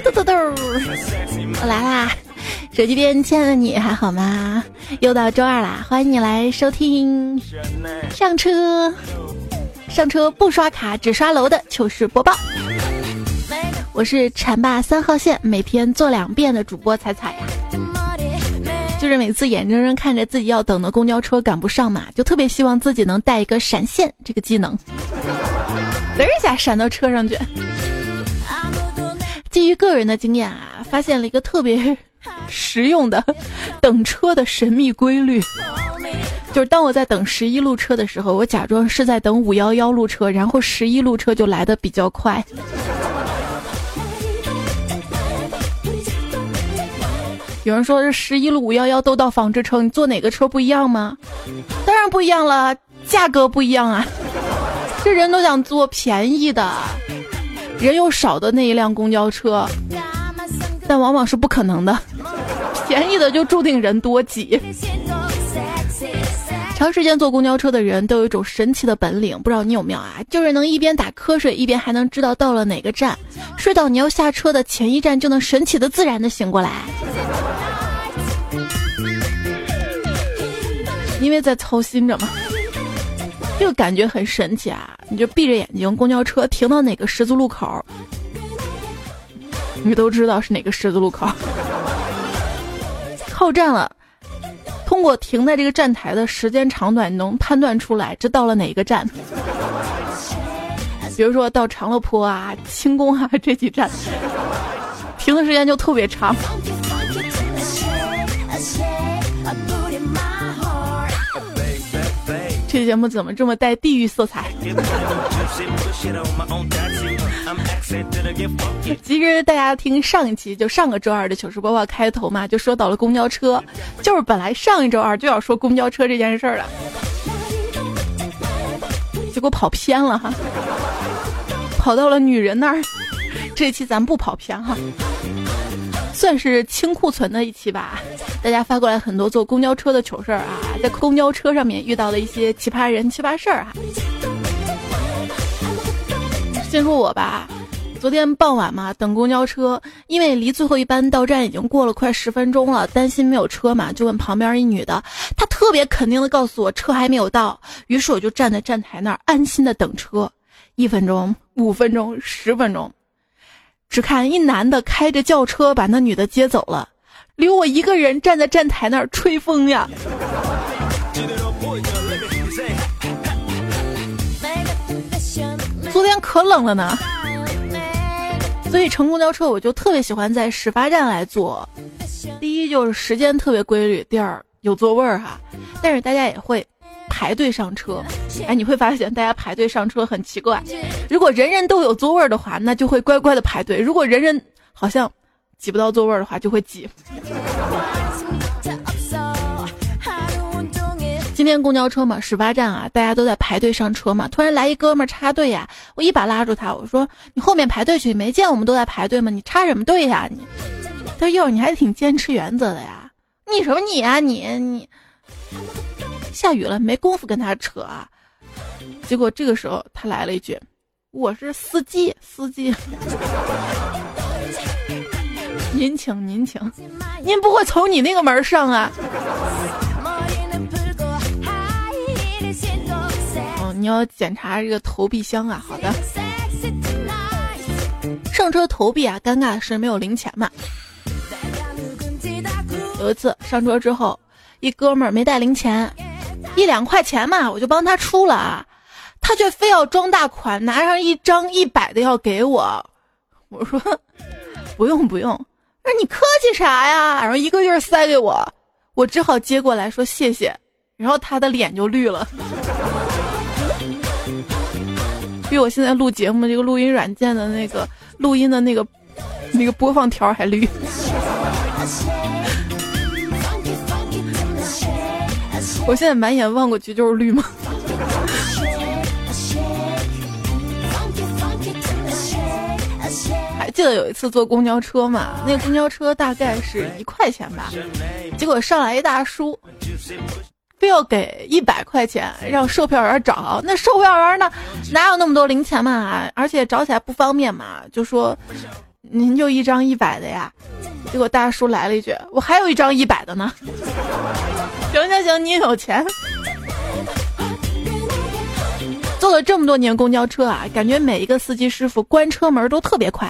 嘟嘟嘟，我来啦！手机边亲爱的你还好吗？又到周二啦，欢迎你来收听上车上车不刷卡只刷楼的糗事播报。我是馋霸三号线，每天做两遍的主播彩彩呀。就是每次眼睁睁看着自己要等的公交车赶不上嘛，就特别希望自己能带一个闪现这个技能，嘚一下闪到车上去。基于个人的经验啊，发现了一个特别 实用的 等车的神秘规律，就是当我在等十一路车的时候，我假装是在等五幺幺路车，然后十一路车就来的比较快。有人说这十一路五幺幺都到纺织城，你坐哪个车不一样吗？当然不一样了，价格不一样啊！这人都想坐便宜的，人又少的那一辆公交车，但往往是不可能的，便宜的就注定人多挤。长时间坐公交车的人都有一种神奇的本领，不知道你有没有啊？就是能一边打瞌睡，一边还能知道到了哪个站，睡到你要下车的前一站就能神奇的自然的醒过来。因为在操心着嘛，这个感觉很神奇啊！你就闭着眼睛，公交车停到哪个十字路口，你都知道是哪个十字路口。靠站了，通过停在这个站台的时间长短，能判断出来这到了哪个站。比如说到长乐坡啊、轻工啊 这几站，停的时间就特别长。这节目怎么这么带地域色彩？其实大家听上一期，就上个周二的糗事播报开头嘛，就说到了公交车，就是本来上一周二就要说公交车这件事儿了，结果跑偏了哈，跑到了女人那儿。这期咱不跑偏哈。算是清库存的一期吧，大家发过来很多坐公交车的糗事儿啊，在公交车上面遇到的一些奇葩人、奇葩事儿啊。先说我吧，昨天傍晚嘛，等公交车，因为离最后一班到站已经过了快十分钟了，担心没有车嘛，就问旁边一女的，她特别肯定的告诉我车还没有到，于是我就站在站台那儿安心的等车，一分钟、五分钟、十分钟。只看一男的开着轿车把那女的接走了，留我一个人站在站台那儿吹风呀。昨天可冷了呢，所以乘公交车我就特别喜欢在始发站来坐。第一就是时间特别规律，第二有座位儿哈。但是大家也会。排队上车，哎，你会发现大家排队上车很奇怪。如果人人都有座位的话，那就会乖乖的排队；如果人人好像挤不到座位的话，就会挤。今天公交车嘛，始发站啊，大家都在排队上车嘛。突然来一哥们插队呀，我一把拉住他，我说：“你后面排队去，没见我们都在排队吗？你插什么队呀？”你，他说：“哟，你还挺坚持原则的呀。”你什么你啊你你。下雨了，没工夫跟他扯啊。结果这个时候他来了一句：“我是司机，司机，您请您请，您不会从你那个门上啊？”哦，你要检查这个投币箱啊。好的。上车投币啊，尴尬的是没有零钱嘛。有一次上车之后，一哥们儿没带零钱。一两块钱嘛，我就帮他出了啊，他却非要装大款，拿上一张一百的要给我。我说不用不用，那你客气啥呀？然后一个劲儿塞给我，我只好接过来说谢谢，然后他的脸就绿了，比我现在录节目这个录音软件的那个录音的那个那个播放条还绿。我现在满眼望过去就是绿吗？还记得有一次坐公交车嘛？那公交车大概是一块钱吧，结果上来一大叔，非要给一百块钱，让售票员找。那售票员呢，哪有那么多零钱嘛？而且找起来不方便嘛，就说您就一张一百的呀？”结果大叔来了一句：“我还有一张一百的呢。”行行行，你有钱。坐了这么多年公交车啊，感觉每一个司机师傅关车门都特别快，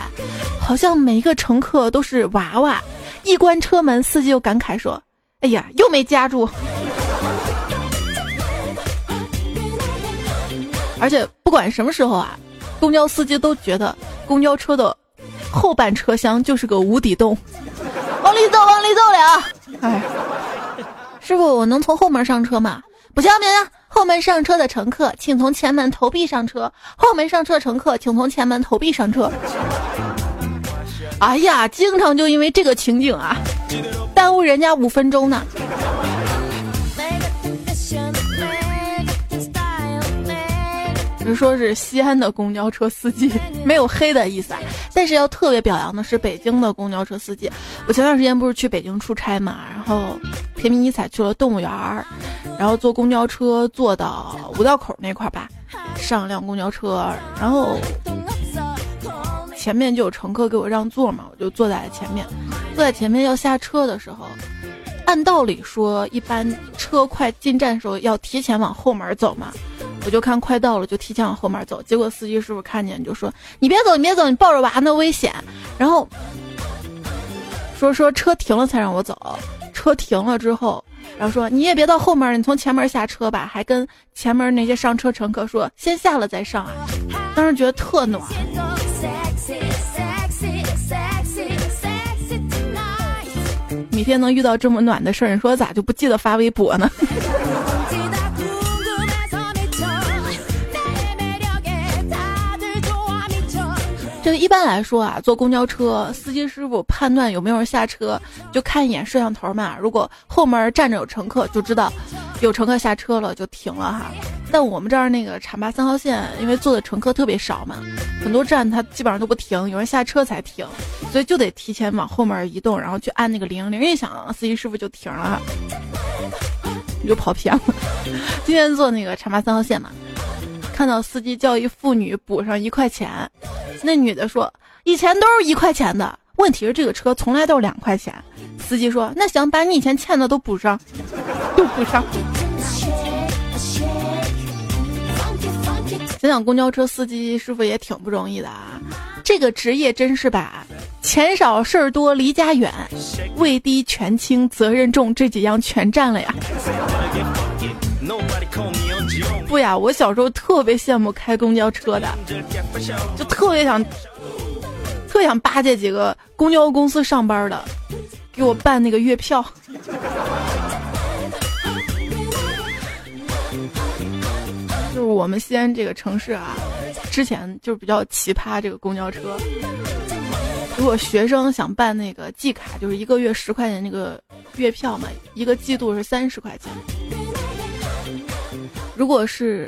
好像每一个乘客都是娃娃。一关车门，司机又感慨说：“哎呀，又没夹住。”而且不管什么时候啊，公交司机都觉得公交车的后半车厢就是个无底洞，往里走，往里走了。哎，师傅，我能从后门上车吗？不行不行。后门上车的乘客，请从前门投币上车。后门上车乘客，请从前门投币上车。哎呀，经常就因为这个情景啊，耽误人家五分钟呢。说是西安的公交车司机没有黑的意思啊，但是要特别表扬的是北京的公交车司机。我前段时间不是去北京出差嘛，然后偏偏一彩去了动物园儿，然后坐公交车坐到五道口那块儿吧，上辆公交车，然后前面就有乘客给我让座嘛，我就坐在前面，坐在前面要下车的时候，按道理说一般车快进站的时候要提前往后门走嘛。我就看快到了，就提前往后面走。结果司机师傅看见就说：“你别走，你别走，你抱着娃那危险。”然后说说车停了才让我走。车停了之后，然后说：“你也别到后面，你从前门下车吧。”还跟前面那些上车乘客说：“先下了再上啊。”当时觉得特暖。每天能遇到这么暖的事儿，你说咋就不记得发微博呢？一般来说啊，坐公交车，司机师傅判断有没有人下车，就看一眼摄像头嘛。如果后门站着有乘客，就知道有乘客下车了，就停了哈。但我们这儿那个浐灞三号线，因为坐的乘客特别少嘛，很多站它基本上都不停，有人下车才停，所以就得提前往后门移动，然后去按那个铃，铃一响，司机师傅就停了哈。你就跑偏了。今天坐那个浐灞三号线嘛。看到司机叫一妇女补上一块钱，那女的说：“以前都是一块钱的，问题是这个车从来都是两块钱。”司机说：“那行，把你以前欠的都补上，都补上。”想想公交车司机师傅也挺不容易的啊，这个职业真是把钱少事儿多离家远，位低权轻责任重这几样全占了呀。不呀，我小时候特别羡慕开公交车的，就特别想，特想巴结几个公交公司上班的，给我办那个月票。就是我们西安这个城市啊，之前就是比较奇葩这个公交车。如果学生想办那个季卡，就是一个月十块钱那个月票嘛，一个季度是三十块钱。如果是，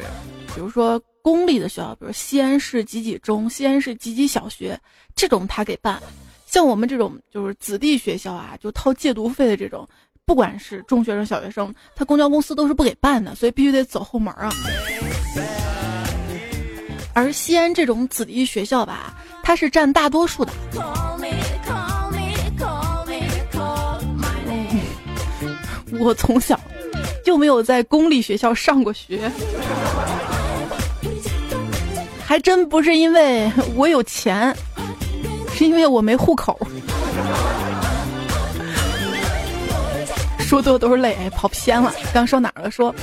比如说公立的学校，比如西安市几几中、西安市几几小学，这种他给办；像我们这种就是子弟学校啊，就掏借读费的这种，不管是中学生、小学生，他公交公司都是不给办的，所以必须得走后门啊。而西安这种子弟学校吧，它是占大多数的。我从小。就没有在公立学校上过学，还真不是因为我有钱，是因为我没户口。说多都是泪，哎跑偏了。刚说哪儿了？说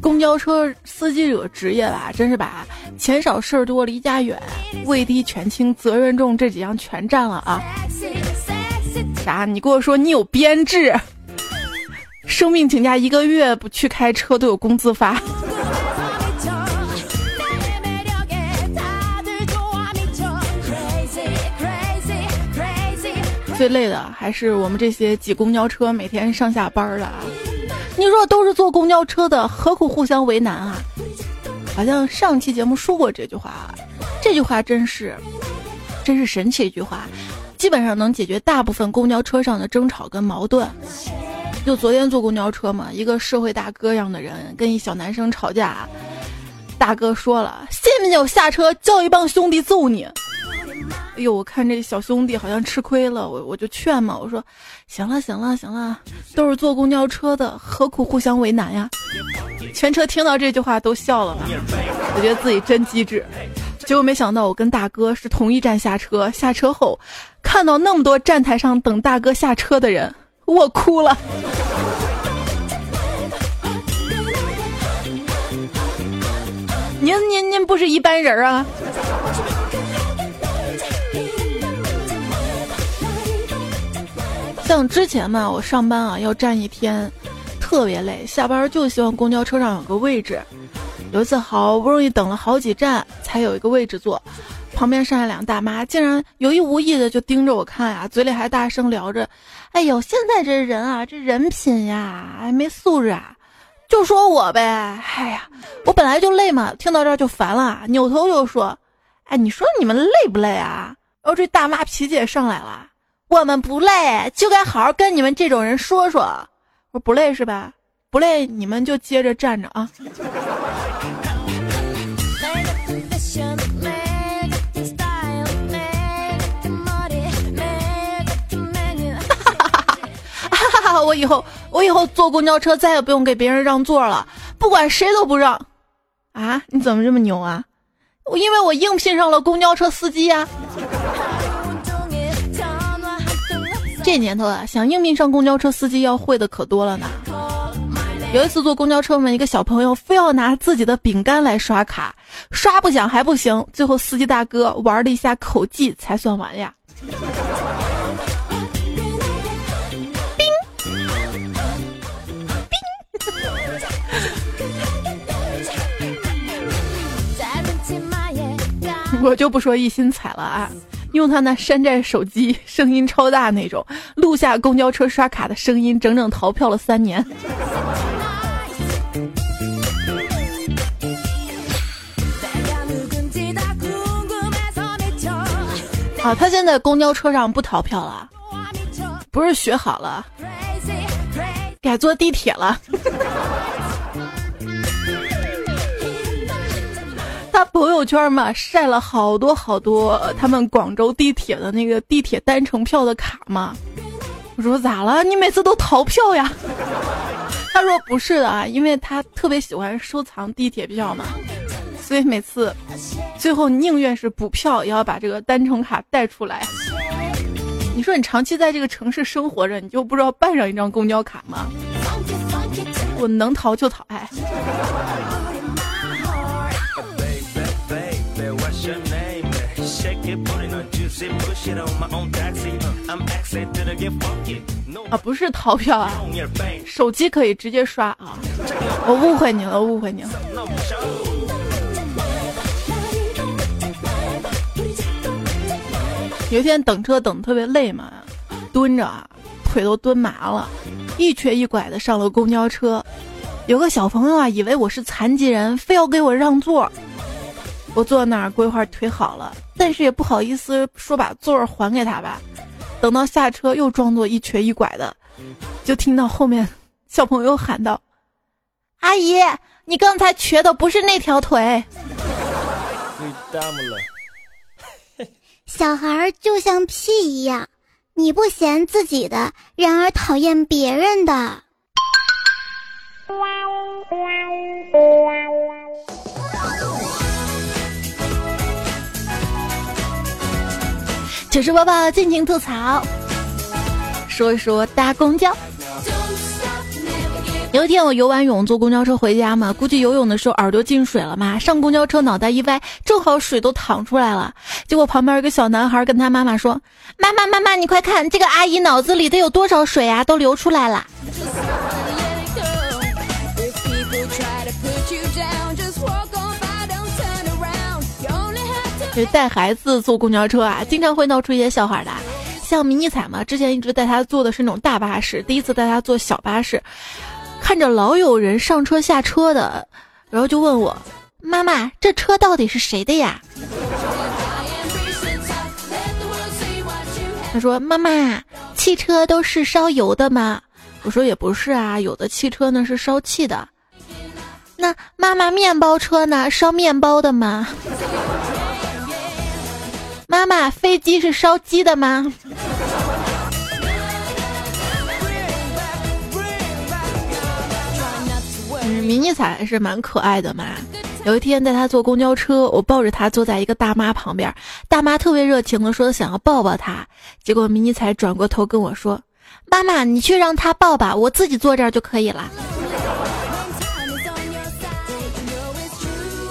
公交车司机这职业吧，真是把钱少事儿多、离家远、位低权轻、责任重这几样全占了啊！啥？你跟我说你有编制？生病请假一个月不去开车都有工资发。最累的还是我们这些挤公交车每天上下班的啊。你说都是坐公交车的，何苦互相为难啊？好像上期节目说过这句话，这句话真是，真是神奇一句话，基本上能解决大部分公交车上的争吵跟矛盾。就昨天坐公交车嘛，一个社会大哥样的人跟一小男生吵架，大哥说了：“信不信我下车叫一帮兄弟揍你？”哎呦，我看这小兄弟好像吃亏了，我我就劝嘛，我说，行了行了行了，都是坐公交车的，何苦互相为难呀？全车听到这句话都笑了嘛，我觉得自己真机智。结果没想到我跟大哥是同一站下车，下车后看到那么多站台上等大哥下车的人，我哭了。您您您不是一般人啊！像之前嘛，我上班啊要站一天，特别累，下班就希望公交车上有个位置。有一次好不容易等了好几站才有一个位置坐，旁边上来两个大妈，竟然有意无意的就盯着我看呀，嘴里还大声聊着：“哎呦，现在这人啊，这人品呀，还没素质啊！”就说我呗，哎呀，我本来就累嘛，听到这儿就烦了，扭头就说：“哎，你说你们累不累啊？”然后这大妈脾气也上来了。我们不累，就该好好跟你们这种人说说。我说不累是吧？不累，你们就接着站着啊。我以后我以后坐公交车再也不用给别人让座了，不管谁都不让。啊？你怎么这么牛啊？我因为我应聘上了公交车司机呀。这年头啊，想应聘上公交车司机要会的可多了呢。有一次坐公交车嘛，一个小朋友非要拿自己的饼干来刷卡，刷不响还不行，最后司机大哥玩了一下口技才算完呀。我就不说一心踩了啊。用他那山寨手机，声音超大那种，录下公交车刷卡的声音，整整逃票了三年。啊，他现在公交车上不逃票了，不是学好了，改坐地铁了。他朋友圈嘛晒了好多好多他们广州地铁的那个地铁单程票的卡嘛，我说咋了？你每次都逃票呀？他说不是的啊，因为他特别喜欢收藏地铁票嘛，所以每次最后宁愿是补票也要把这个单程卡带出来。你说你长期在这个城市生活着，你就不知道办上一张公交卡吗？我能逃就逃，哎。啊，不是逃票啊，手机可以直接刷啊，我误会你了，误会你了。有一天等车等特别累嘛，蹲着啊，腿都蹲麻了，一瘸一拐的上了公交车。有个小朋友啊，以为我是残疾人，非要给我让座。我坐那儿规划腿好了，但是也不好意思说把座儿还给他吧。等到下车又装作一瘸一拐的，就听到后面小朋友喊道：“阿姨，你刚才瘸的不是那条腿。” 小孩就像屁一样，你不嫌自己的，然而讨厌别人的。糗事播报，尽情吐槽，说一说搭公交。有一天我游完泳坐公交车回家嘛，估计游泳的时候耳朵进水了嘛，上公交车脑袋一歪，正好水都淌出来了。结果旁边一个小男孩跟他妈妈说：“妈妈妈妈，你快看，这个阿姨脑子里得有多少水啊，都流出来了。”带孩子坐公交车啊，经常会闹出一些笑话的。像迷你彩嘛，之前一直带他坐的是那种大巴士，第一次带他坐小巴士，看着老有人上车下车的，然后就问我：“妈妈，这车到底是谁的呀？”他说：“妈妈，汽车都是烧油的吗？”我说：“也不是啊，有的汽车呢是烧气的。”那妈妈，面包车呢？烧面包的吗？妈妈，飞机是烧鸡的吗？”嗯，迷你彩还是蛮可爱的嘛。有一天带他坐公交车，我抱着他坐在一个大妈旁边，大妈特别热情的说想要抱抱他，结果迷你彩转过头跟我说：“妈妈，你去让他抱吧，我自己坐这儿就可以了。”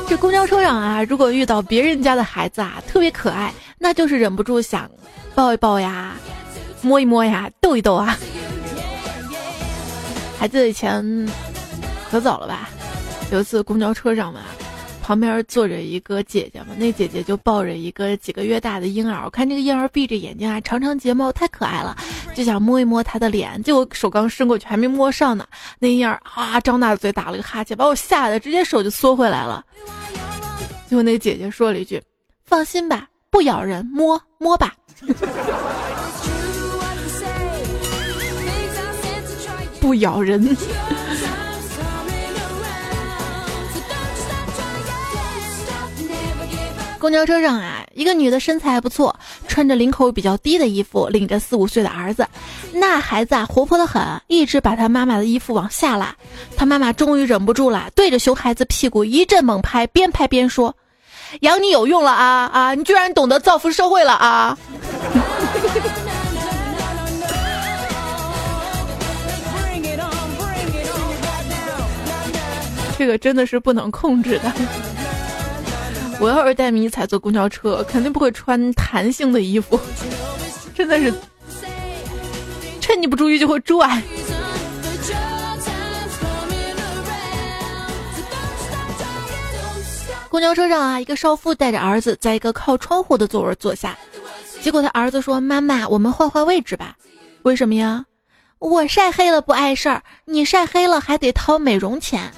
这公交车上啊，如果遇到别人家的孩子啊，特别可爱，那就是忍不住想抱一抱呀，摸一摸呀，逗一逗啊。还记得以前可早了吧？有一次公交车上嘛。旁边坐着一个姐姐嘛，那姐姐就抱着一个几个月大的婴儿，我看这个婴儿闭着眼睛啊，长长睫毛太可爱了，就想摸一摸他的脸，结果手刚伸过去还没摸上呢，那婴儿啊张大嘴打了个哈欠，把我吓得直接手就缩回来了。最后那姐姐说了一句：“放心吧，不咬人，摸摸吧。”不咬人。公交车上啊，一个女的身材还不错，穿着领口比较低的衣服，领着四五岁的儿子。那孩子啊，活泼的很，一直把他妈妈的衣服往下拉。他妈妈终于忍不住了，对着熊孩子屁股一阵猛拍，边拍边说：“养你有用了啊啊！你居然懂得造福社会了啊！” 这个真的是不能控制的。我要是带迷彩坐公交车，肯定不会穿弹性的衣服，真的是趁你不注意就会拽。公交车上啊，一个少妇带着儿子在一个靠窗户的座位坐下，结果他儿子说：“妈妈，我们换换位置吧。”为什么呀？我晒黑了不碍事儿，你晒黑了还得掏美容钱。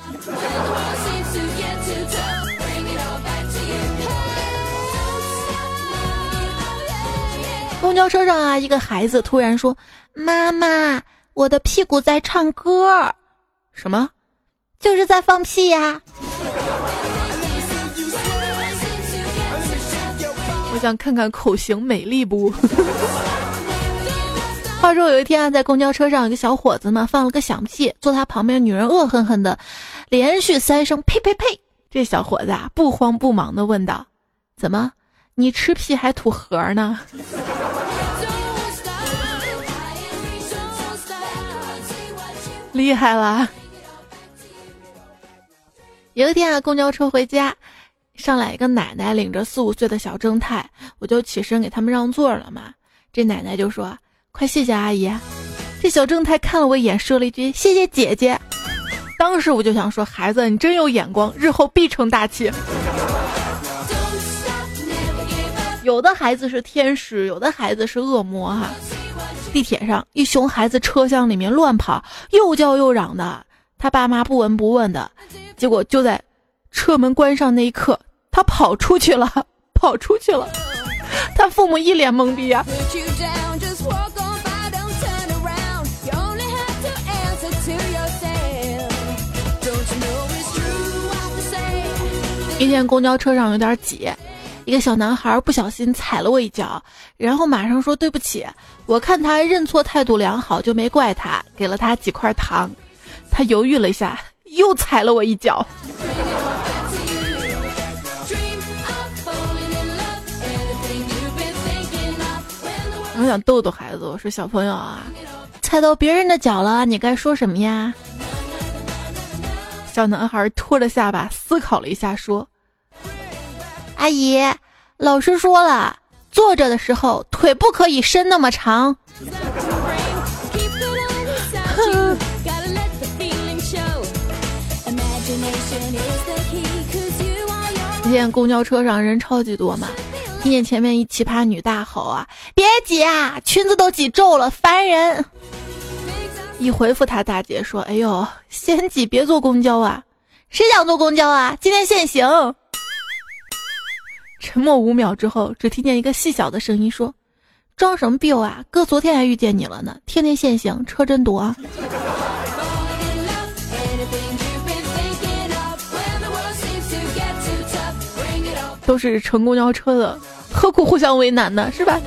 公交车上啊，一个孩子突然说：“妈妈，我的屁股在唱歌。”什么？就是在放屁呀！我想看看口型美丽不？话说有一天啊，在公交车上，有个小伙子嘛放了个响屁，坐他旁边女人恶狠狠的连续三声呸呸呸。这小伙子啊，不慌不忙的问道：“怎么？你吃屁还吐核呢？” 厉害了！有一天啊，公交车回家，上来一个奶奶领着四五岁的小正太，我就起身给他们让座了嘛。这奶奶就说：“快谢谢阿姨。”这小正太看了我一眼，说了一句：“谢谢姐姐。”当时我就想说：“孩子，你真有眼光，日后必成大器。”有的孩子是天使，有的孩子是恶魔哈。地铁上，一熊孩子车厢里面乱跑，又叫又嚷的，他爸妈不闻不问的，结果就在车门关上那一刻，他跑出去了，跑出去了，他父母一脸懵逼呀。一见公交车上有点挤。一个小男孩不小心踩了我一脚，然后马上说对不起。我看他认错态度良好，就没怪他，给了他几块糖。他犹豫了一下，又踩了我一脚。我想逗逗孩子，我说小朋友啊，踩到别人的脚了，你该说什么呀？小男孩拖着下巴思考了一下，说。阿姨，老师说了，坐着的时候腿不可以伸那么长。今天公交车上人超级多嘛，听见前面一奇葩女大吼啊：“别挤啊，裙子都挤皱了，烦人！”一回复他大姐说：“哎呦，先挤别坐公交啊，谁想坐公交啊？今天限行。”沉默五秒之后，只听见一个细小的声音说：“装什么逼啊？哥昨天还遇见你了呢，天天限行，车真多。”都是乘公交车的何苦互相为难呢？是吧？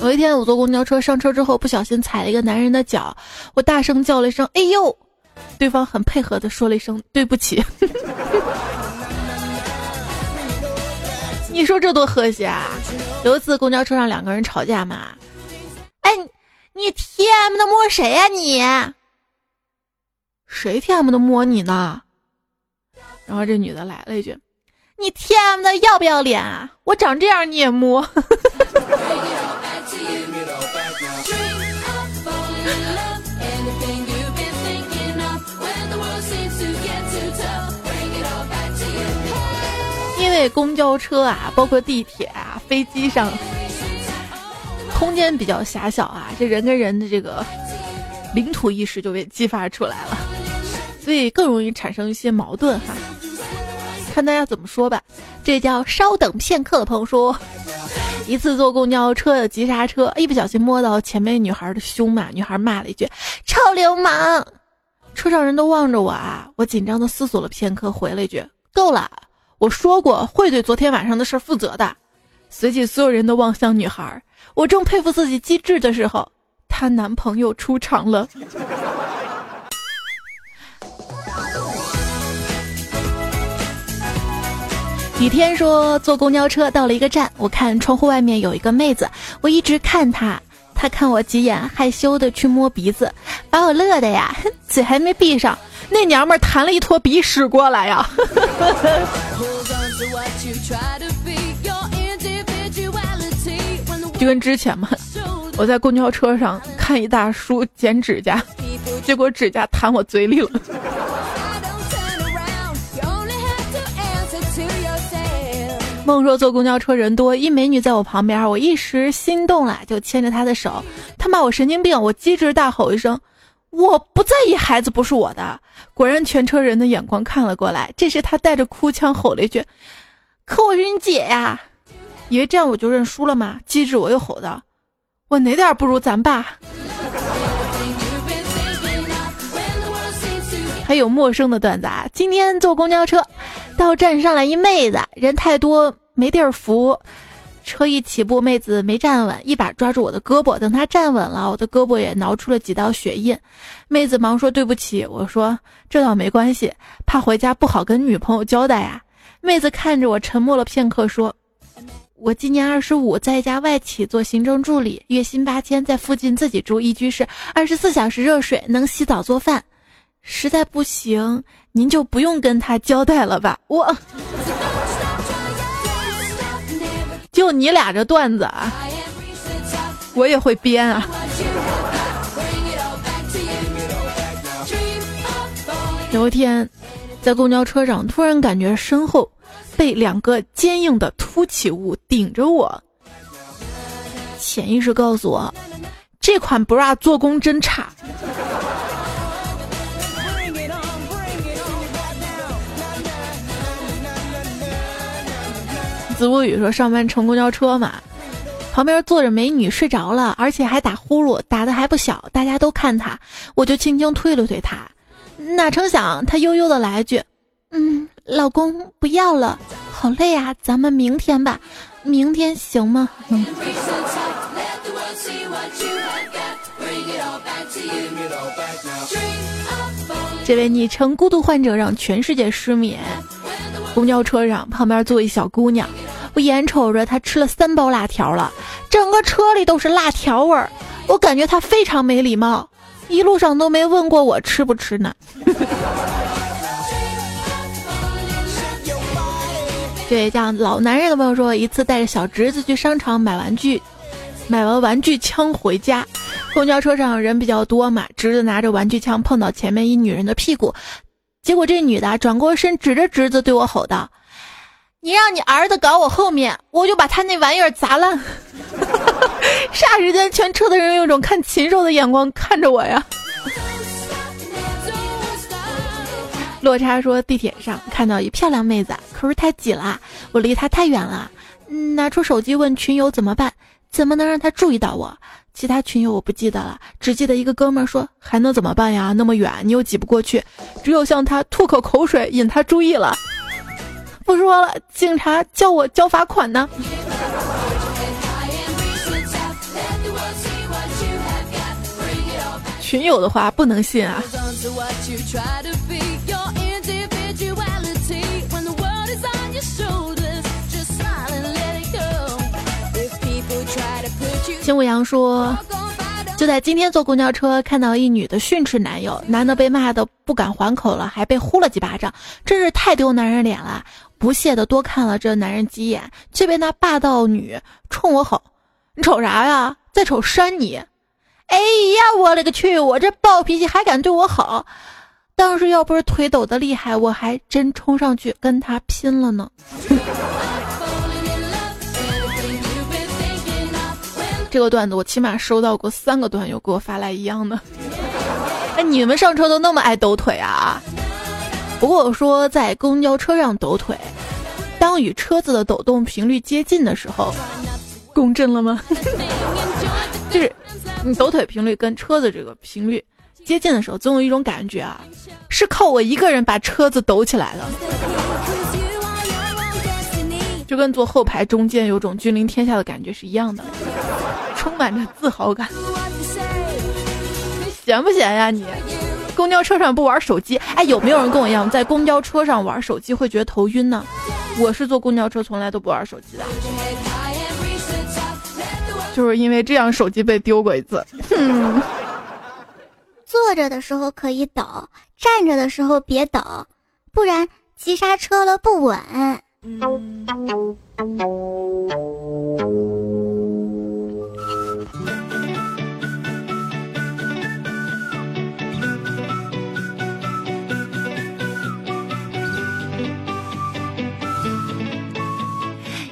有一天我坐公交车上车之后，不小心踩了一个男人的脚，我大声叫了一声“哎呦”，对方很配合的说了一声“对不起”。你说这多和谐啊！有一次公交车上两个人吵架嘛，哎，你 T M 的摸谁呀你？谁 T M 的摸你呢？然后这女的来了一句：“你 T M 的要不要脸啊？我长这样你也摸？” 因为公交车啊，包括地铁啊、飞机上，空间比较狭小啊，这人跟人的这个领土意识就被激发出来了，所以更容易产生一些矛盾哈。看大家怎么说吧。这叫稍等片刻的朋友说，一次坐公交车的急刹车，一不小心摸到前面女孩的胸嘛，女孩骂了一句“臭流氓”，车上人都望着我啊，我紧张的思索了片刻，回了一句“够了”。我说过会对昨天晚上的事负责的。随即，所有人都望向女孩。我正佩服自己机智的时候，她男朋友出场了。雨天说坐公交车到了一个站，我看窗户外面有一个妹子，我一直看她，她看我几眼，害羞的去摸鼻子，把我乐的呀，嘴还没闭上。那娘们儿弹了一坨鼻屎过来呀！就跟之前嘛，我在公交车上看一大叔剪指甲，结果指甲弹我嘴里了。梦说坐公交车人多，一美女在我旁边，我一时心动了，就牵着她的手。她骂我神经病，我机智大吼一声。我不在意孩子不是我的，果然全车人的眼光看了过来。这时他带着哭腔吼了一句：“可我是你姐呀！”以为这样我就认输了吗？机智我又吼道：“我哪点不如咱爸？”还有陌生的段子啊！今天坐公交车，到站上来一妹子，人太多没地儿扶。车一起步，妹子没站稳，一把抓住我的胳膊。等她站稳了，我的胳膊也挠出了几道血印。妹子忙说对不起，我说这倒没关系，怕回家不好跟女朋友交代呀。妹子看着我，沉默了片刻，说：“我今年二十五，在一家外企做行政助理，月薪八千，在附近自己住一居室，二十四小时热水，能洗澡做饭。实在不行，您就不用跟他交代了吧。”我。就你俩这段子啊，我也会编啊。有一天，在公交车上，突然感觉身后被两个坚硬的凸起物顶着我，潜意识告诉我，这款 bra 做工真差。子不语说上班乘公交车嘛，旁边坐着美女睡着了，而且还打呼噜，打的还不小，大家都看他，我就轻轻推了推他，哪成想他悠悠的来一句：“嗯，老公不要了，好累啊，咱们明天吧，明天行吗？”这位昵称孤独患者让全世界失眠。公交车上，旁边坐一小姑娘，我眼瞅着她吃了三包辣条了，整个车里都是辣条味儿，我感觉她非常没礼貌，一路上都没问过我吃不吃呢。对，这样老男人的朋友说，一次带着小侄子去商场买玩具，买完玩具枪回家，公交车上人比较多嘛，侄子拿着玩具枪碰到前面一女人的屁股。结果这女的转过身，指着侄子对我吼道：“你让你儿子搞我后面，我就把他那玩意儿砸烂！”霎时间，全车的人用一种看禽兽的眼光看着我呀。落差说，地铁上看到一漂亮妹子，可是太挤了，我离她太远了，拿出手机问群友怎么办？怎么能让他注意到我？其他群友我不记得了，只记得一个哥们儿说：“还能怎么办呀？那么远，你又挤不过去，只有向他吐口口水，引他注意了。”不说了，警察叫我交罚款呢。群友的话不能信啊。秦舞阳说：“就在今天坐公交车，看到一女的训斥男友，男的被骂的不敢还口了，还被呼了几巴掌，真是太丢男人脸了。不屑的多看了这男人几眼，却被那霸道女冲我吼：‘你瞅啥呀？再瞅扇你！’哎呀，我勒个去！我这暴脾气还敢对我好？当时要不是腿抖的厉害，我还真冲上去跟他拼了呢。”这个段子我起码收到过三个段友给我发来一样的。哎，你们上车都那么爱抖腿啊？不过我说在公交车上抖腿，当与车子的抖动频率接近的时候，共振了吗？就是你抖腿频率跟车子这个频率接近的时候，总有一种感觉啊，是靠我一个人把车子抖起来的，就跟坐后排中间有种君临天下的感觉是一样的。充满着自豪感，你闲不闲呀？你公交车上不玩手机？哎，有没有人跟我一样，在公交车上玩手机会觉得头晕呢？我是坐公交车从来都不玩手机的，就是因为这样手机被丢过一次。坐着的时候可以抖，站着的时候别抖，不然急刹车了不稳。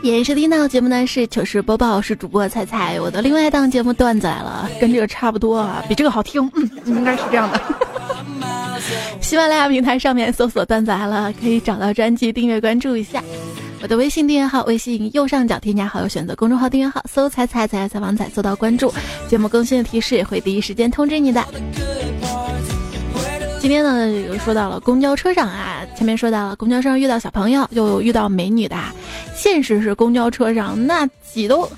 演收听到节目呢是糗事播报，是主播彩彩。我的另外一档节目段子来了，跟这个差不多啊，比这个好听，嗯，应该是这样的。喜马拉雅平台上面搜索“段子来了”，可以找到专辑，订阅关注一下。我的微信订阅号，微信右上角添加好友，选择公众号订阅号，搜“彩彩彩采访彩”，搜到关注，节目更新的提示也会第一时间通知你的。今天呢，又说到了公交车上啊，前面说到了公交车上遇到小朋友，又遇到美女的。现实是公交车上那挤都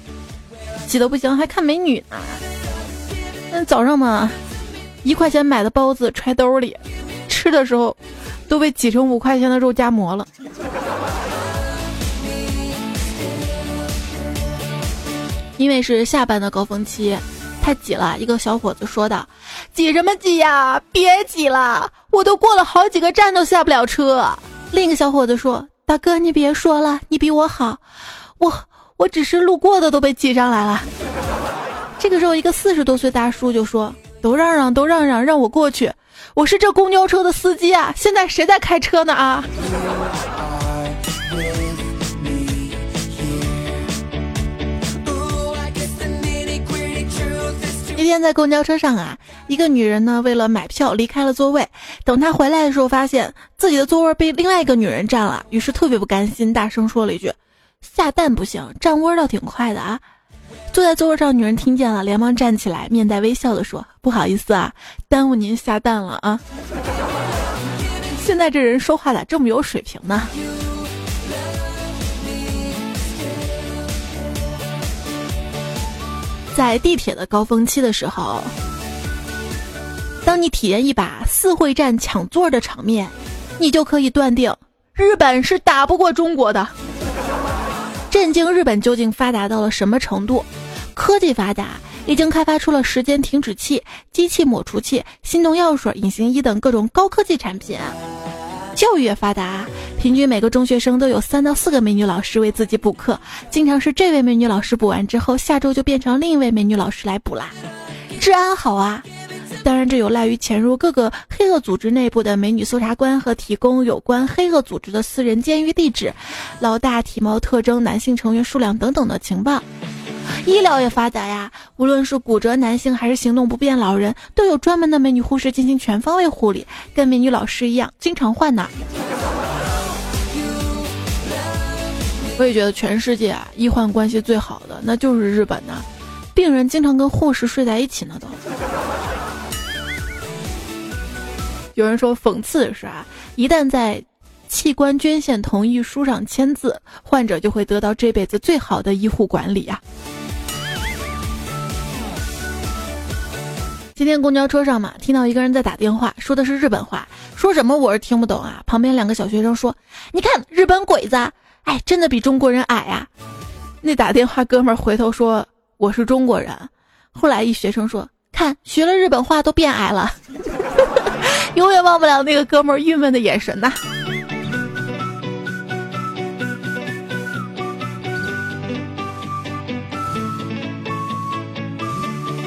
挤得不行，还看美女呢。那早上嘛，一块钱买的包子揣兜里，吃的时候都被挤成五块钱的肉夹馍了。因为是下班的高峰期。太挤了，一个小伙子说道：“挤什么挤呀？别挤了，我都过了好几个站都下不了车。”另一个小伙子说：“大哥，你别说了，你比我好，我我只是路过的都被挤上来了。”这个时候，一个四十多岁大叔就说：“都让让，都让让，让我过去，我是这公交车的司机啊！现在谁在开车呢啊？”一天在公交车上啊，一个女人呢为了买票离开了座位，等她回来的时候，发现自己的座位被另外一个女人占了，于是特别不甘心，大声说了一句：“下蛋不行，占窝倒挺快的啊！”坐在座位上女人听见了，连忙站起来，面带微笑的说：“不好意思啊，耽误您下蛋了啊！”现在这人说话咋这么有水平呢？在地铁的高峰期的时候，当你体验一把四会战抢座的场面，你就可以断定日本是打不过中国的。震惊日本究竟发达到了什么程度？科技发达，已经开发出了时间停止器、机器抹除器、心动药水、隐形衣等各种高科技产品。教育也发达。平均每个中学生都有三到四个美女老师为自己补课，经常是这位美女老师补完之后，下周就变成另一位美女老师来补啦。治安好啊，当然这有赖于潜入各个黑恶组织内部的美女搜查官和提供有关黑恶组织的私人监狱地址、老大体貌特征、男性成员数量等等的情报。医疗也发达呀，无论是骨折男性还是行动不便老人，都有专门的美女护士进行全方位护理，跟美女老师一样，经常换呢。我也觉得全世界啊，医患关系最好的那就是日本呢，病人经常跟护士睡在一起呢。都有人说讽刺的是啊，一旦在器官捐献同意书上签字，患者就会得到这辈子最好的医护管理呀。今天公交车上嘛，听到一个人在打电话，说的是日本话，说什么我是听不懂啊。旁边两个小学生说：“你看日本鬼子，哎，真的比中国人矮呀。”那打电话哥们儿回头说：“我是中国人。”后来一学生说：“看学了日本话都变矮了。”永远忘不了那个哥们儿郁闷的眼神呐。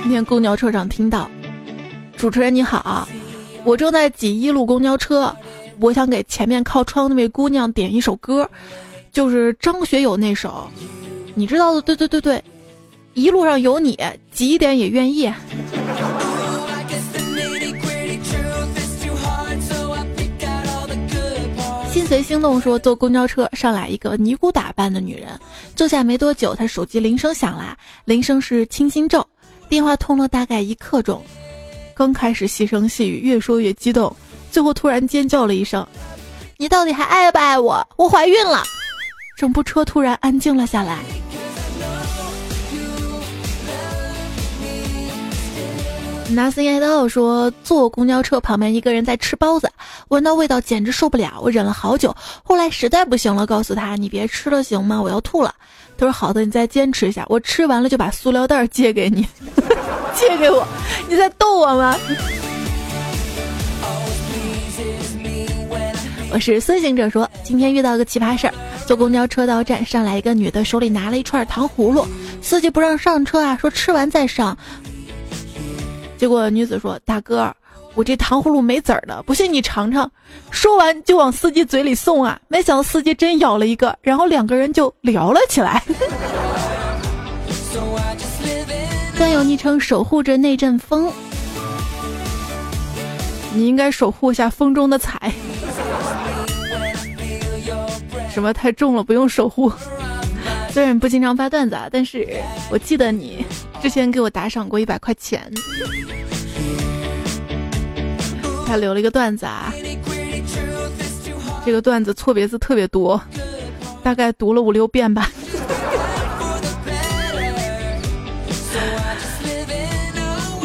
今天公交车上听到。主持人你好，我正在挤一路公交车，我想给前面靠窗那位姑娘点一首歌，就是张学友那首，你知道的，对对对对，一路上有你，挤点也愿意。随心动说，坐公交车上来一个尼姑打扮的女人，坐下没多久，她手机铃声响了，铃声是清心咒，电话通了大概一刻钟。刚开始细声细语，越说越激动，最后突然尖叫了一声：“你到底还爱不爱我？我怀孕了！”整部车突然安静了下来。拿森叶道说，坐公交车旁边一个人在吃包子，闻到味道简直受不了，我忍了好久，后来实在不行了，告诉他：“你别吃了行吗？我要吐了。”他说：“好的，你再坚持一下，我吃完了就把塑料袋借给你。”借给我，你在逗我吗？我是孙行者，说今天遇到个奇葩事儿，坐公交车到站，上来一个女的，手里拿了一串糖葫芦，司机不让上车啊，说吃完再上。结果女子说：“大哥，我这糖葫芦没籽儿的，不信你尝尝。”说完就往司机嘴里送啊，没想到司机真咬了一个，然后两个人就聊了起来。更有昵称守护着那阵风，你应该守护一下风中的彩。什么太重了，不用守护。虽然不经常发段子啊，但是我记得你之前给我打赏过一百块钱。他留了一个段子啊，这个段子错别字特别多，大概读了五六遍吧。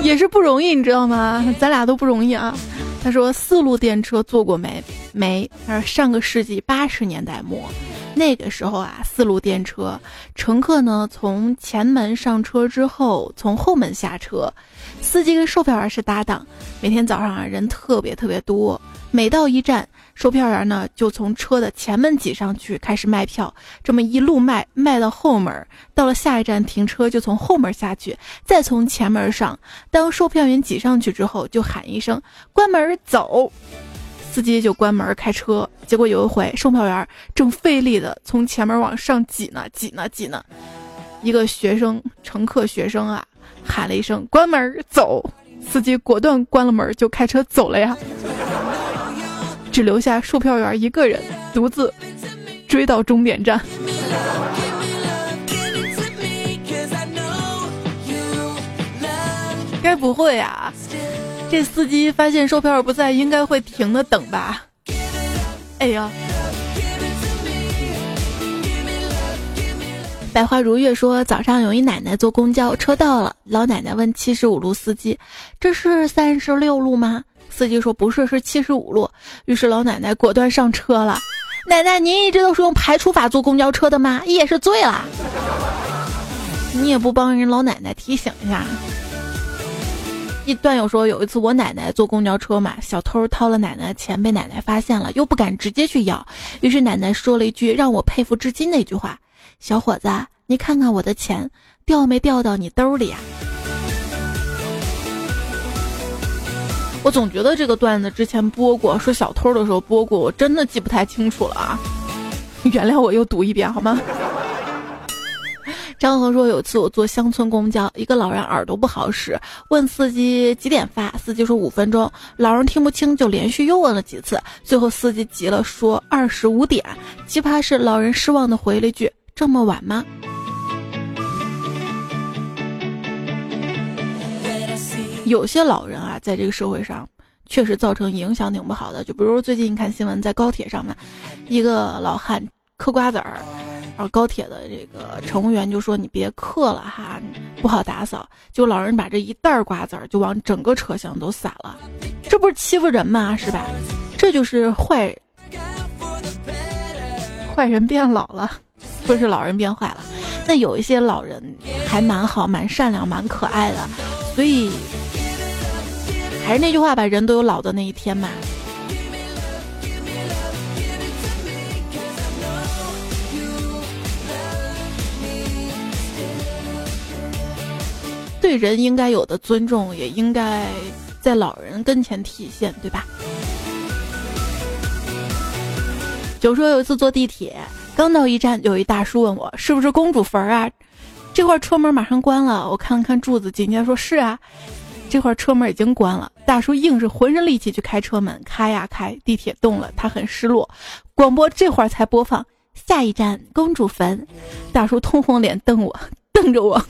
也是不容易，你知道吗？咱俩都不容易啊。他说四路电车坐过没？没。他说上个世纪八十年代末，那个时候啊，四路电车乘客呢从前门上车之后，从后门下车，司机跟售票员是搭档。每天早上啊人特别特别多，每到一站。售票员呢，就从车的前门挤上去，开始卖票。这么一路卖，卖到后门，到了下一站停车，就从后门下去，再从前门上。当售票员挤上去之后，就喊一声“关门走”，司机就关门开车。结果有一回，售票员正费力的从前门往上挤呢，挤呢，挤呢，一个学生乘客学生啊，喊了一声“关门走”，司机果断关了门，就开车走了呀。只留下售票员一个人，独自追到终点站。该不会啊？这司机发现售票员不在，应该会停的等吧？哎呀！百花如月说，早上有一奶奶坐公交车到了，老奶奶问七十五路司机：“这是三十六路吗？”司机说不是，是七十五路。于是老奶奶果断上车了。奶奶，您一直都是用排除法坐公交车的吗？也是醉了。你也不帮人老奶奶提醒一下。一段友说，有一次我奶奶坐公交车嘛，小偷掏了奶奶的钱，被奶奶发现了，又不敢直接去要，于是奶奶说了一句让我佩服至今的一句话：“小伙子，你看看我的钱掉没掉到你兜里呀？”我总觉得这个段子之前播过，说小偷的时候播过，我真的记不太清楚了啊！原谅我又读一遍好吗？张恒说，有次我坐乡村公交，一个老人耳朵不好使，问司机几点发，司机说五分钟，老人听不清，就连续又问了几次，最后司机急了，说二十五点。奇葩是老人失望的回了一句：“这么晚吗？”有些老人啊，在这个社会上，确实造成影响挺不好的。就比如最近你看新闻，在高铁上面，一个老汉嗑瓜子儿，高铁的这个乘务员就说：“你别嗑了哈，不好打扫。”就老人把这一袋瓜子儿就往整个车厢都撒了，这不是欺负人吗？是吧？这就是坏坏人变老了，不是老人变坏了。那有一些老人还蛮好、蛮善良、蛮可爱的，所以还是那句话吧，人都有老的那一天嘛。对人应该有的尊重，也应该在老人跟前体现，对吧？就说有一次坐地铁。刚到一站，有一大叔问我是不是公主坟啊？这会儿车门马上关了，我看了看柱子，紧接着说是啊。这会儿车门已经关了，大叔硬是浑身力气去开车门，开呀开，地铁动了，他很失落。广播这会儿才播放下一站公主坟，大叔通红脸瞪我，瞪着我。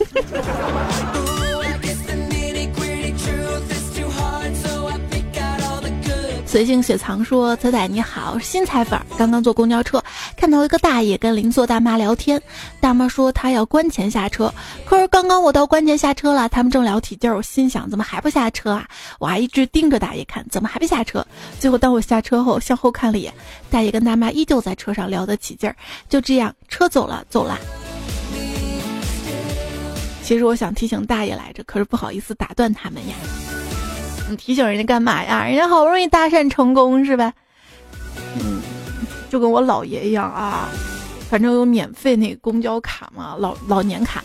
随性雪藏说：“仔仔你好，新彩粉。刚刚坐公交车，看到一个大爷跟邻座大妈聊天。大妈说她要关前下车，可是刚刚我到关前下车了，他们正聊起劲儿。我心想怎么还不下车啊？我还一直盯着大爷看，怎么还不下车？最后当我下车后，向后看了一眼，大爷跟大妈依旧在车上聊得起劲儿。就这样，车走了，走了。其实我想提醒大爷来着，可是不好意思打断他们呀。”你提醒人家干嘛呀？人家好不容易搭讪成功是吧？嗯，就跟我姥爷一样啊，反正有免费那个公交卡嘛，老老年卡。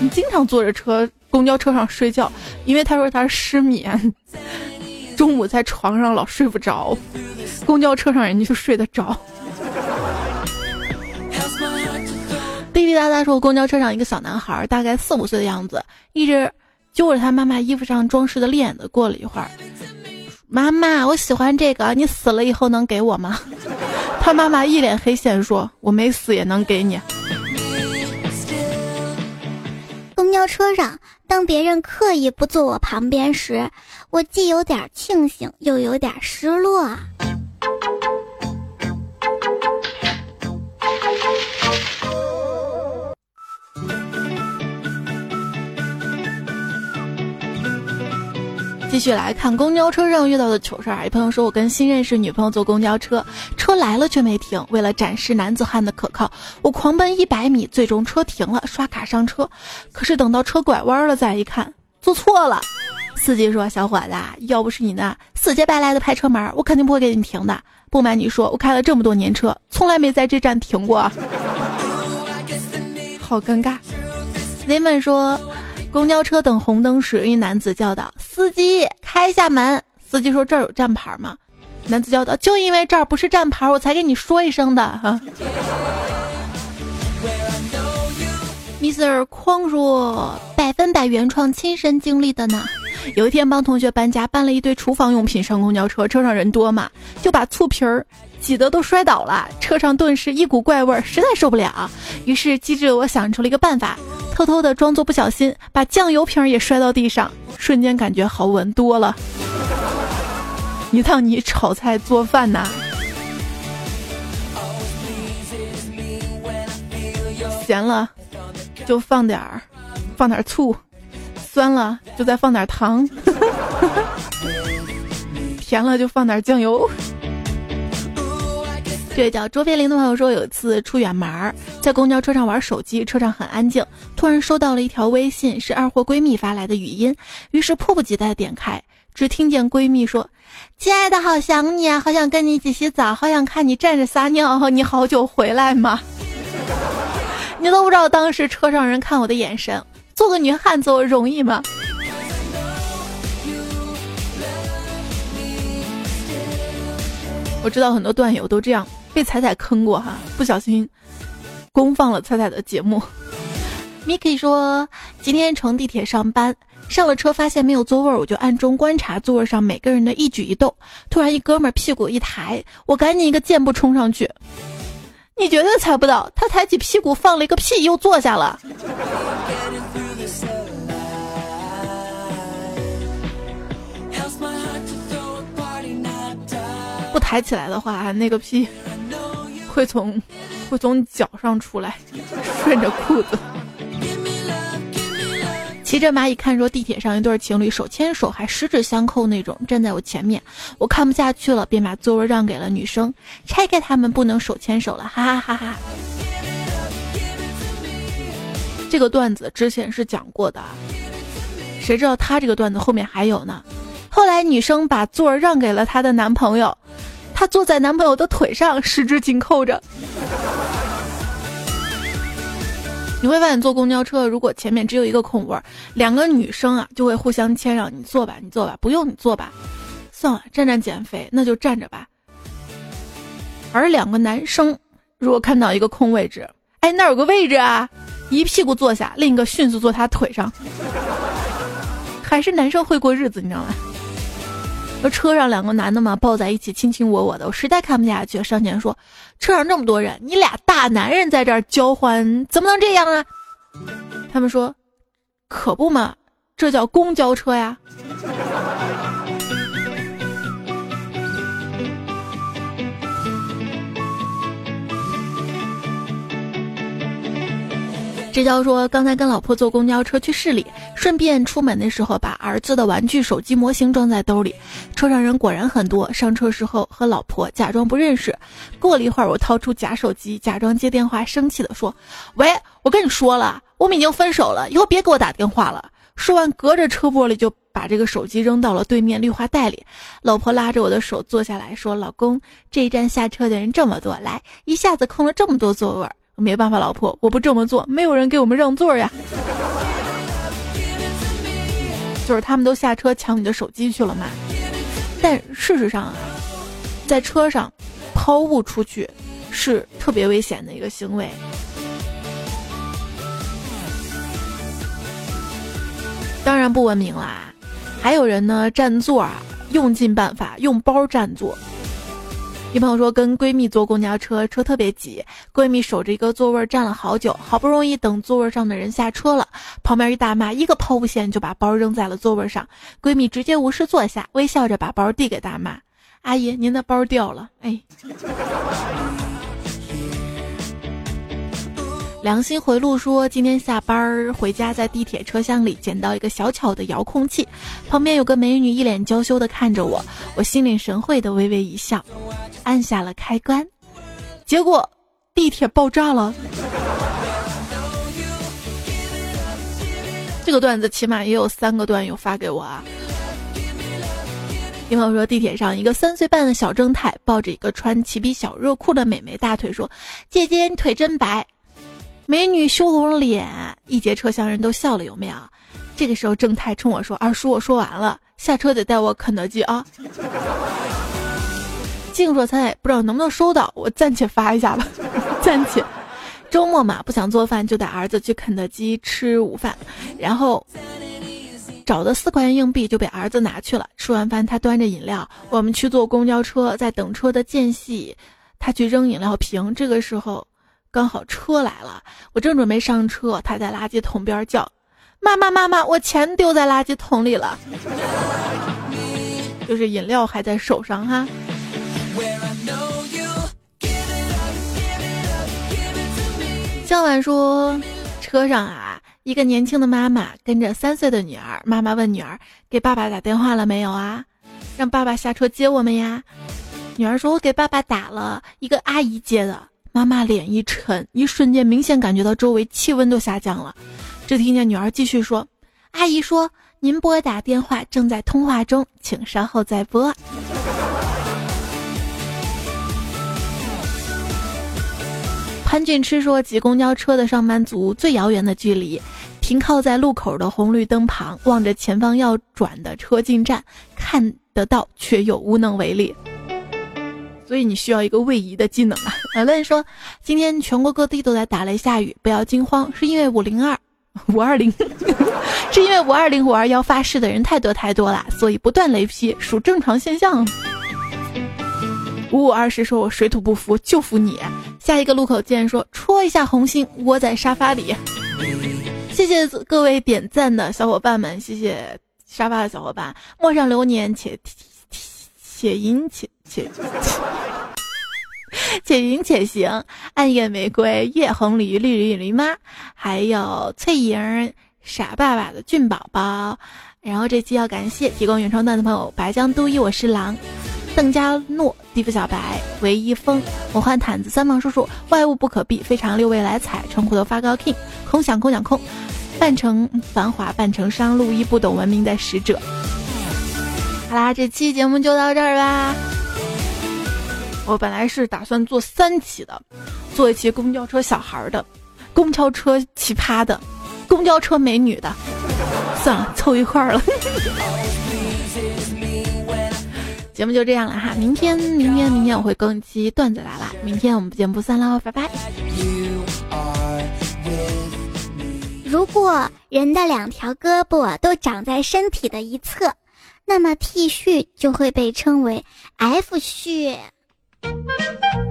你经常坐着车公交车上睡觉，因为他说他失眠，中午在床上老睡不着，公交车上人家就睡得着。滴滴答答说，公交车上一个小男孩，大概四五岁的样子，一直。揪着他妈妈衣服上装饰的链子，过了一会儿，妈妈，我喜欢这个，你死了以后能给我吗？他妈妈一脸黑线说：“我没死也能给你。”公交车上，当别人刻意不坐我旁边时，我既有点庆幸，又有点失落。续来看公交车上遇到的糗事儿。一朋友说，我跟新认识女朋友坐公交车，车来了却没停。为了展示男子汉的可靠，我狂奔一百米，最终车停了，刷卡上车。可是等到车拐弯了，再一看，坐错了。司机说：“小伙子，要不是你那死乞白赖的拍车门，我肯定不会给你停的。不瞒你说，我开了这么多年车，从来没在这站停过。”好尴尬。雷曼说。公交车等红灯时，一男子叫道：“司机，开下门。”司机说：“这儿有站牌吗？”男子叫道：“就因为这儿不是站牌，我才跟你说一声的。”哈。Mr. 匡若：“百分百原创，亲身经历的呢。有一天帮同学搬家，搬了一堆厨房用品上公交车，车上人多嘛，就把醋瓶儿挤得都摔倒了，车上顿时一股怪味儿，实在受不了。于是机智的我想出了一个办法。”偷偷的装作不小心，把酱油瓶也摔到地上，瞬间感觉好闻多了。一趟你炒菜做饭呐，咸了就放点儿，放点醋；酸了就再放点糖；甜了就放点酱油。这位叫卓别林的朋友说，有一次出远门儿，在公交车上玩手机，车上很安静，突然收到了一条微信，是二货闺蜜发来的语音，于是迫不及待点开，只听见闺蜜说：“亲爱的，好想你啊，好想跟你一起洗澡，好想看你站着撒尿，你好久回来吗？” 你都不知道当时车上人看我的眼神，做个女汉子我容易吗？我知道很多段友都这样。被彩彩坑过哈，不小心公放了彩彩的节目。Miki 说，今天乘地铁上班，上了车发现没有座位，我就暗中观察座位上每个人的一举一动。突然一哥们屁股一抬，我赶紧一个箭步冲上去。你绝对猜不到，他抬起屁股放了一个屁，又坐下了。不抬起来的话，那个屁会从会从脚上出来，顺着裤子。骑着蚂蚁看说，地铁上一对情侣手牵手还十指相扣那种，站在我前面，我看不下去了，便把座位让给了女生，拆开他们不能手牵手了，哈哈哈哈。这个段子之前是讲过的，谁知道他这个段子后面还有呢？后来女生把座儿让给了她的男朋友，她坐在男朋友的腿上，十指紧扣着。你会发现坐公交车，如果前面只有一个空位，两个女生啊就会互相谦让，你坐吧，你坐吧，不用你坐吧，算了，站站减肥，那就站着吧。而两个男生如果看到一个空位置，哎，那有个位置啊，一屁股坐下，另一个迅速坐他腿上，还是男生会过日子，你知道吗？车上两个男的嘛，抱在一起卿卿我我的，我实在看不下去，上前说：“车上这么多人，你俩大男人在这儿交欢，怎么能这样啊？”他们说：“可不嘛，这叫公交车呀。”这叫说，刚才跟老婆坐公交车去市里，顺便出门的时候把儿子的玩具手机模型装在兜里。车上人果然很多。上车时候和老婆假装不认识。过了一会儿，我掏出假手机，假装接电话，生气的说：“喂，我跟你说了，我们已经分手了，以后别给我打电话了。”说完，隔着车玻璃就把这个手机扔到了对面绿化带里。老婆拉着我的手坐下来说：“老公，这一站下车的人这么多，来，一下子空了这么多座位。”没办法，老婆，我不这么做，没有人给我们让座呀。就是他们都下车抢你的手机去了嘛。但事实上啊，在车上抛物出去是特别危险的一个行为。当然不文明啦，还有人呢占座啊，用尽办法用包占座。一朋友说跟闺蜜坐公交车，车特别挤，闺蜜守着一个座位站了好久，好不容易等座位上的人下车了，旁边一大妈一个抛物线就把包扔在了座位上，闺蜜直接无视坐下，微笑着把包递给大妈，阿姨您的包掉了，哎。良心回路说，今天下班回家，在地铁车厢里捡到一个小巧的遥控器，旁边有个美女一脸娇羞的看着我，我心领神会的微微一笑，按下了开关，结果地铁爆炸了。这个段子起码也有三个段友发给我啊。听朋友说，地铁上一个三岁半的小正太抱着一个穿齐臂小热裤的美眉大腿说：“姐姐，你腿真白。”美女羞红了脸，一节车厢人都笑了，有没有？这个时候正太冲我说：“二叔，我说完了，下车得带我肯德基啊。”静若菜不知道能不能收到，我暂且发一下吧，暂且。周末嘛，不想做饭，就带儿子去肯德基吃午饭，然后找的四块钱硬币就被儿子拿去了。吃完饭，他端着饮料，我们去坐公交车，在等车的间隙，他去扔饮料瓶。这个时候。刚好车来了，我正准备上车，他在垃圾桶边叫：“妈妈妈妈，我钱丢在垃圾桶里了。” 就是饮料还在手上哈。向晚说，车上啊，一个年轻的妈妈跟着三岁的女儿，妈妈问女儿：“给爸爸打电话了没有啊？让爸爸下车接我们呀？”女儿说：“我给爸爸打了，一个阿姨接的。”妈妈脸一沉，一瞬间明显感觉到周围气温都下降了。只听见女儿继续说：“阿姨说您拨打电话正在通话中，请稍后再拨。”潘俊吃说：“挤公交车的上班族最遥远的距离，停靠在路口的红绿灯旁，望着前方要转的车进站，看得到却又无能为力。”所以你需要一个位移的技能啊！有人说，今天全国各地都在打雷下雨，不要惊慌，是因为五零二、五二零，是因为五二零、五二幺发誓的人太多太多了，所以不断雷劈属正常现象。五五二十说：“我水土不服，就服你。”下一个路口见，说戳一下红心，窝在沙发里。谢谢各位点赞的小伙伴们，谢谢沙发的小伙伴，陌上流年且且吟且。且且行且行，暗夜玫瑰，月红鲤鱼，绿鲤鱼驴妈，还有翠莹，傻爸爸的俊宝宝。然后这期要感谢提供原创段的朋友：白江都一，我是狼，邓家诺，地府小白，唯一风，魔幻毯子，三毛叔叔，外物不可避，非常六味来采，纯虎头发高 king，空想空想空，半城繁华半城商，路一不懂文明的使者。好啦，这期节目就到这儿吧。我本来是打算做三期的，做一期公交车小孩的，公交车奇葩的，公交车美女的，算了，凑一块儿了。节目就这样了哈，明天明天明天我会更一期段子来了，明天我们不见不散喽，拜拜。如果人的两条胳膊都长在身体的一侧，那么 T 恤就会被称为 F 恤。Thank you.